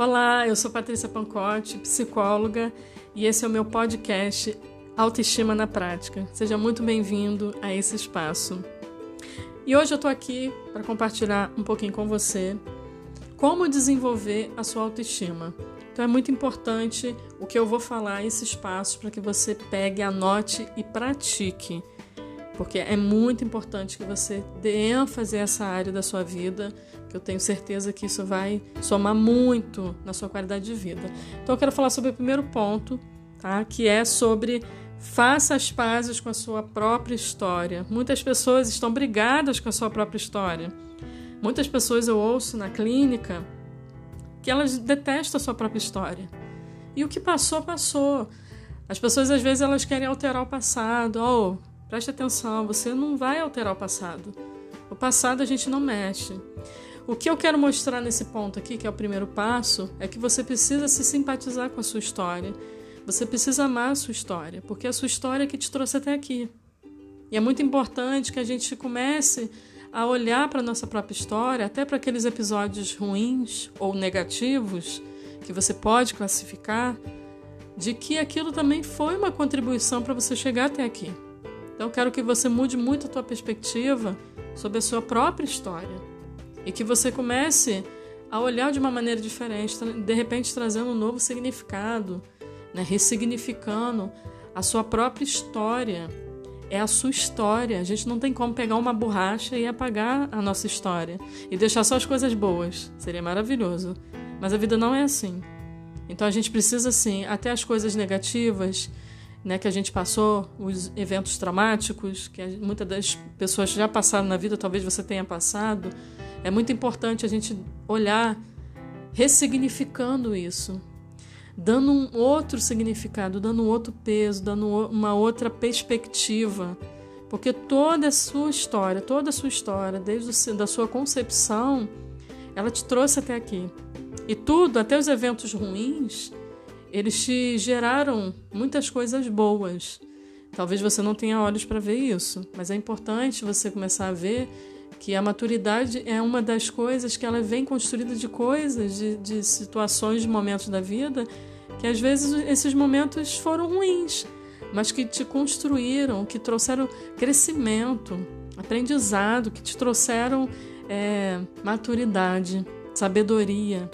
Olá, eu sou Patrícia Pancotti, psicóloga, e esse é o meu podcast Autoestima na Prática. Seja muito bem-vindo a esse espaço. E hoje eu estou aqui para compartilhar um pouquinho com você como desenvolver a sua autoestima. Então é muito importante o que eu vou falar esse espaço para que você pegue, anote e pratique. Porque é muito importante que você dê ênfase a essa área da sua vida, que eu tenho certeza que isso vai somar muito na sua qualidade de vida. Então eu quero falar sobre o primeiro ponto, tá? Que é sobre faça as pazes com a sua própria história. Muitas pessoas estão brigadas com a sua própria história. Muitas pessoas eu ouço na clínica que elas detestam a sua própria história. E o que passou, passou. As pessoas às vezes elas querem alterar o passado. Oh, preste atenção, você não vai alterar o passado. O passado a gente não mexe. O que eu quero mostrar nesse ponto aqui, que é o primeiro passo, é que você precisa se simpatizar com a sua história. Você precisa amar a sua história, porque é a sua história que te trouxe até aqui. E é muito importante que a gente comece a olhar para a nossa própria história, até para aqueles episódios ruins ou negativos que você pode classificar, de que aquilo também foi uma contribuição para você chegar até aqui. Então eu quero que você mude muito a tua perspectiva sobre a sua própria história e que você comece a olhar de uma maneira diferente, de repente trazendo um novo significado, né? ressignificando a sua própria história é a sua história. A gente não tem como pegar uma borracha e apagar a nossa história e deixar só as coisas boas. Seria maravilhoso. Mas a vida não é assim. Então a gente precisa sim, até as coisas negativas, né, que a gente passou, os eventos traumáticos, que muitas das pessoas já passaram na vida, talvez você tenha passado, é muito importante a gente olhar ressignificando isso, dando um outro significado, dando um outro peso, dando uma outra perspectiva. Porque toda a sua história, toda a sua história, desde da sua concepção, ela te trouxe até aqui. E tudo, até os eventos ruins, eles te geraram muitas coisas boas. Talvez você não tenha olhos para ver isso, mas é importante você começar a ver que a maturidade é uma das coisas que ela vem construída de coisas, de, de situações, de momentos da vida que às vezes esses momentos foram ruins, mas que te construíram, que trouxeram crescimento, aprendizado, que te trouxeram é, maturidade, sabedoria,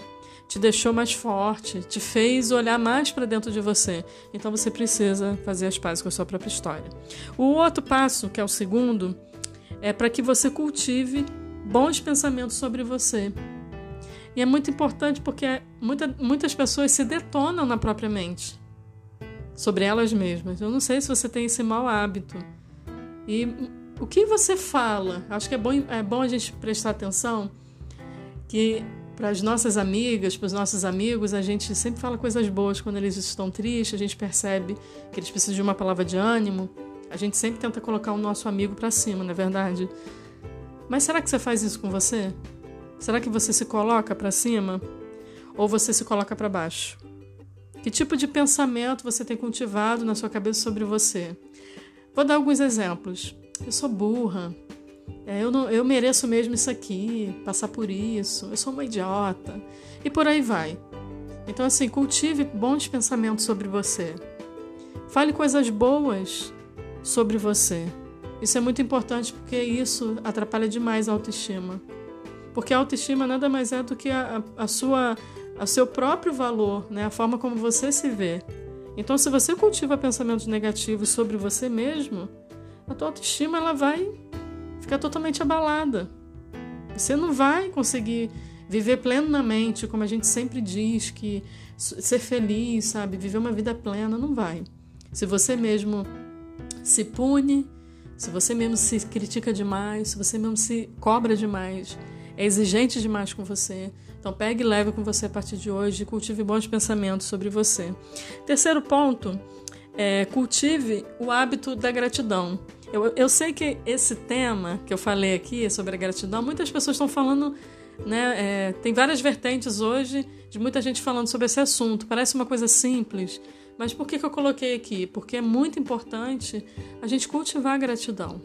te deixou mais forte, te fez olhar mais para dentro de você. Então você precisa fazer as pazes com a sua própria história. O outro passo, que é o segundo, é para que você cultive bons pensamentos sobre você. E é muito importante porque muita, muitas pessoas se detonam na própria mente sobre elas mesmas. Eu não sei se você tem esse mau hábito. E o que você fala? Acho que é bom, é bom a gente prestar atenção que para as nossas amigas, para os nossos amigos, a gente sempre fala coisas boas quando eles estão tristes, a gente percebe que eles precisam de uma palavra de ânimo. A gente sempre tenta colocar o nosso amigo para cima, não é verdade? Mas será que você faz isso com você? Será que você se coloca para cima ou você se coloca para baixo? Que tipo de pensamento você tem cultivado na sua cabeça sobre você? Vou dar alguns exemplos. Eu sou burra. É, eu, não, eu mereço mesmo isso aqui, passar por isso. Eu sou uma idiota. E por aí vai. Então, assim, cultive bons pensamentos sobre você. Fale coisas boas sobre você. Isso é muito importante porque isso atrapalha demais a autoestima. Porque a autoestima nada mais é do que a, a sua, a seu próprio valor, né? a forma como você se vê. Então, se você cultiva pensamentos negativos sobre você mesmo, a tua autoestima ela vai ficar totalmente abalada. Você não vai conseguir viver plenamente, como a gente sempre diz, que ser feliz, sabe, viver uma vida plena, não vai. Se você mesmo se pune, se você mesmo se critica demais, se você mesmo se cobra demais, é exigente demais com você. Então pegue e leve com você a partir de hoje e cultive bons pensamentos sobre você. Terceiro ponto, é, cultive o hábito da gratidão. Eu, eu sei que esse tema que eu falei aqui sobre a gratidão, muitas pessoas estão falando, né? É, tem várias vertentes hoje de muita gente falando sobre esse assunto. Parece uma coisa simples, mas por que, que eu coloquei aqui? Porque é muito importante a gente cultivar a gratidão.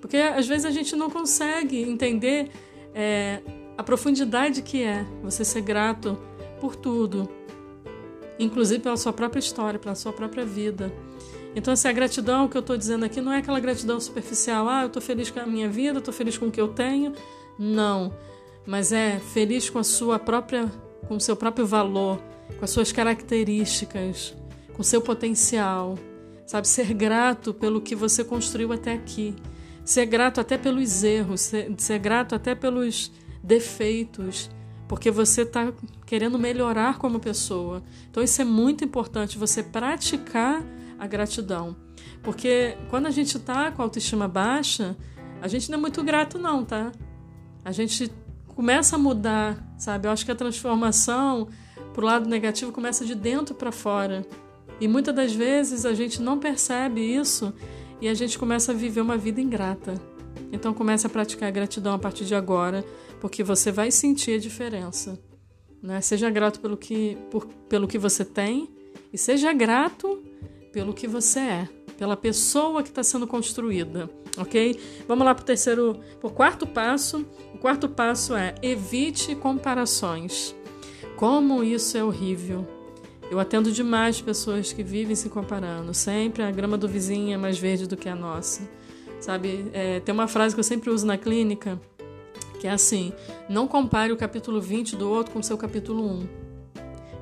Porque às vezes a gente não consegue entender é, a profundidade que é você ser grato por tudo, inclusive pela sua própria história, pela sua própria vida. Então, assim, a gratidão que eu estou dizendo aqui não é aquela gratidão superficial, ah, eu estou feliz com a minha vida, estou feliz com o que eu tenho. Não. Mas é feliz com a sua própria, com o seu próprio valor, com as suas características, com o seu potencial. Sabe, ser grato pelo que você construiu até aqui. Ser grato até pelos erros, ser, ser grato até pelos defeitos, porque você está querendo melhorar como pessoa. Então, isso é muito importante, você praticar a gratidão. Porque quando a gente está com a autoestima baixa, a gente não é muito grato, não, tá? A gente começa a mudar, sabe? Eu acho que a transformação pro lado negativo começa de dentro para fora. E muitas das vezes a gente não percebe isso e a gente começa a viver uma vida ingrata. Então comece a praticar a gratidão a partir de agora, porque você vai sentir a diferença. Né? Seja grato pelo que, por, pelo que você tem e seja grato pelo que você é, pela pessoa que está sendo construída, ok? Vamos lá para o terceiro, para o quarto passo. O quarto passo é evite comparações. Como isso é horrível. Eu atendo demais pessoas que vivem se comparando. Sempre a grama do vizinho é mais verde do que a nossa. Sabe? É, tem uma frase que eu sempre uso na clínica que é assim: não compare o capítulo 20 do outro com o seu capítulo 1.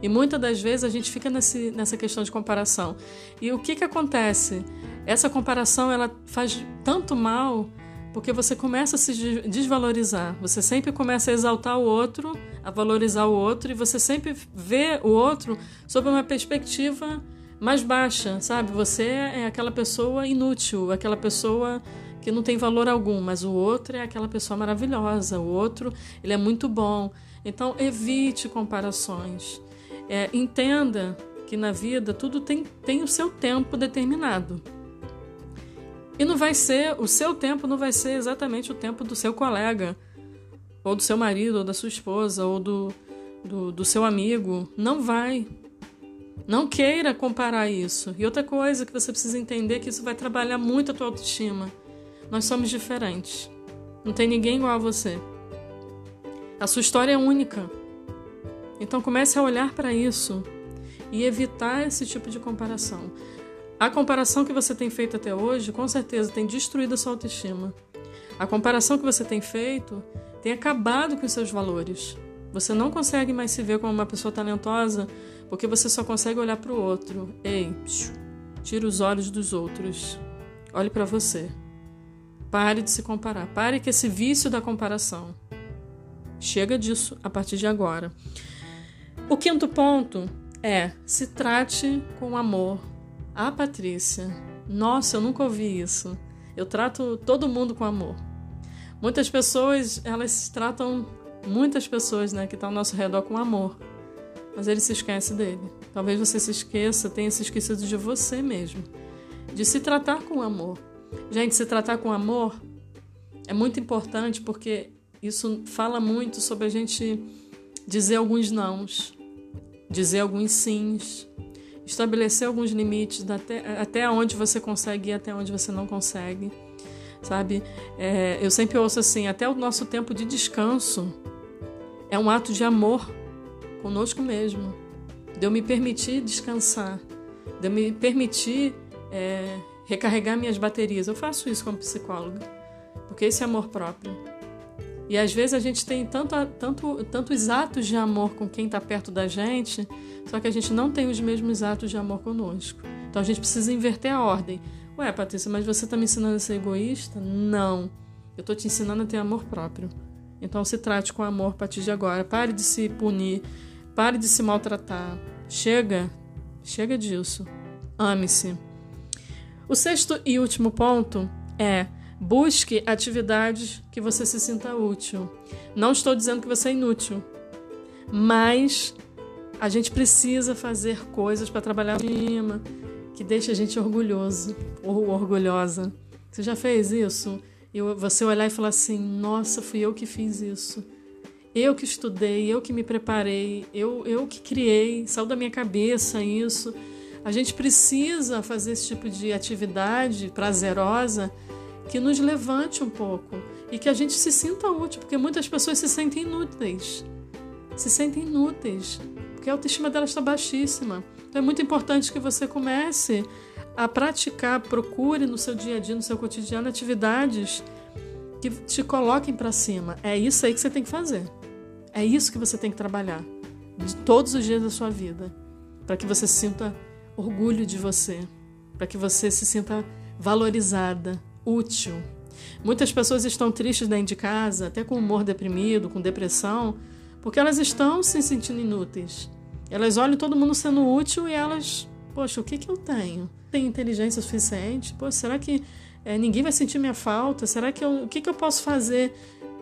E muitas das vezes a gente fica nesse, nessa questão de comparação. E o que, que acontece? Essa comparação ela faz tanto mal porque você começa a se desvalorizar. Você sempre começa a exaltar o outro, a valorizar o outro, e você sempre vê o outro sob uma perspectiva mais baixa, sabe? Você é aquela pessoa inútil, aquela pessoa que não tem valor algum, mas o outro é aquela pessoa maravilhosa, o outro ele é muito bom. Então evite comparações. É, entenda que na vida tudo tem, tem o seu tempo determinado. E não vai ser, o seu tempo não vai ser exatamente o tempo do seu colega, ou do seu marido, ou da sua esposa, ou do, do, do seu amigo. Não vai. Não queira comparar isso. E outra coisa que você precisa entender é que isso vai trabalhar muito a tua autoestima. Nós somos diferentes. Não tem ninguém igual a você. A sua história é única. Então comece a olhar para isso e evitar esse tipo de comparação. A comparação que você tem feito até hoje, com certeza, tem destruído a sua autoestima. A comparação que você tem feito tem acabado com os seus valores. Você não consegue mais se ver como uma pessoa talentosa porque você só consegue olhar para o outro. Ei, tira os olhos dos outros. Olhe para você. Pare de se comparar. Pare com esse vício da comparação. Chega disso a partir de agora. O quinto ponto é se trate com amor. Ah, Patrícia, nossa, eu nunca ouvi isso. Eu trato todo mundo com amor. Muitas pessoas, elas tratam muitas pessoas, né, que estão ao nosso redor com amor, mas ele se esquece dele. Talvez você se esqueça, tenha se esquecido de você mesmo, de se tratar com amor. Gente, se tratar com amor é muito importante porque isso fala muito sobre a gente dizer alguns nãos dizer alguns sims, estabelecer alguns limites até, até onde você consegue ir, até onde você não consegue, sabe? É, eu sempre ouço assim: até o nosso tempo de descanso é um ato de amor conosco mesmo, de eu me permitir descansar, de eu me permitir é, recarregar minhas baterias. Eu faço isso como psicóloga, porque esse é amor próprio. E às vezes a gente tem tanto, tanto, tantos atos de amor com quem está perto da gente, só que a gente não tem os mesmos atos de amor conosco. Então a gente precisa inverter a ordem. Ué, Patrícia, mas você está me ensinando a ser egoísta? Não. Eu estou te ensinando a ter amor próprio. Então se trate com amor a partir de agora. Pare de se punir. Pare de se maltratar. Chega. Chega disso. Ame-se. O sexto e último ponto é Busque atividades que você se sinta útil. Não estou dizendo que você é inútil, mas a gente precisa fazer coisas para trabalhar o clima que deixa a gente orgulhoso ou orgulhosa. Você já fez isso? E você olhar e falar assim: nossa, fui eu que fiz isso. Eu que estudei, eu que me preparei, eu, eu que criei, saiu da minha cabeça isso. A gente precisa fazer esse tipo de atividade prazerosa que nos levante um pouco e que a gente se sinta útil, porque muitas pessoas se sentem inúteis. Se sentem inúteis. porque a autoestima dela está baixíssima. Então é muito importante que você comece a praticar, procure no seu dia a dia, no seu cotidiano, atividades que te coloquem para cima. É isso aí que você tem que fazer. É isso que você tem que trabalhar de todos os dias da sua vida, para que você sinta orgulho de você, para que você se sinta valorizada, útil. Muitas pessoas estão tristes dentro de casa, até com humor deprimido, com depressão, porque elas estão se sentindo inúteis. Elas olham todo mundo sendo útil e elas, poxa, o que, que eu tenho? Tenho inteligência suficiente? Pô, será que é, ninguém vai sentir minha falta? Será que eu, o que, que eu posso fazer?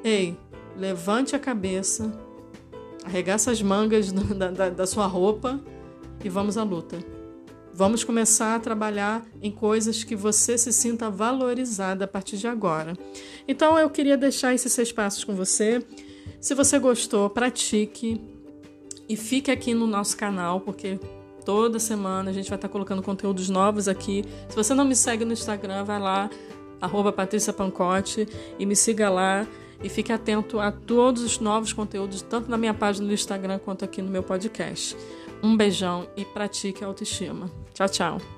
Ei, levante a cabeça, arregaça as mangas da, da, da sua roupa e vamos à luta. Vamos começar a trabalhar em coisas que você se sinta valorizada a partir de agora. Então eu queria deixar esses seis passos com você. Se você gostou, pratique e fique aqui no nosso canal, porque toda semana a gente vai estar colocando conteúdos novos aqui. Se você não me segue no Instagram, vai lá, arroba Patrícia Pancote, e me siga lá. E fique atento a todos os novos conteúdos, tanto na minha página no Instagram quanto aqui no meu podcast. Um beijão e pratique a autoestima. Tchau, tchau.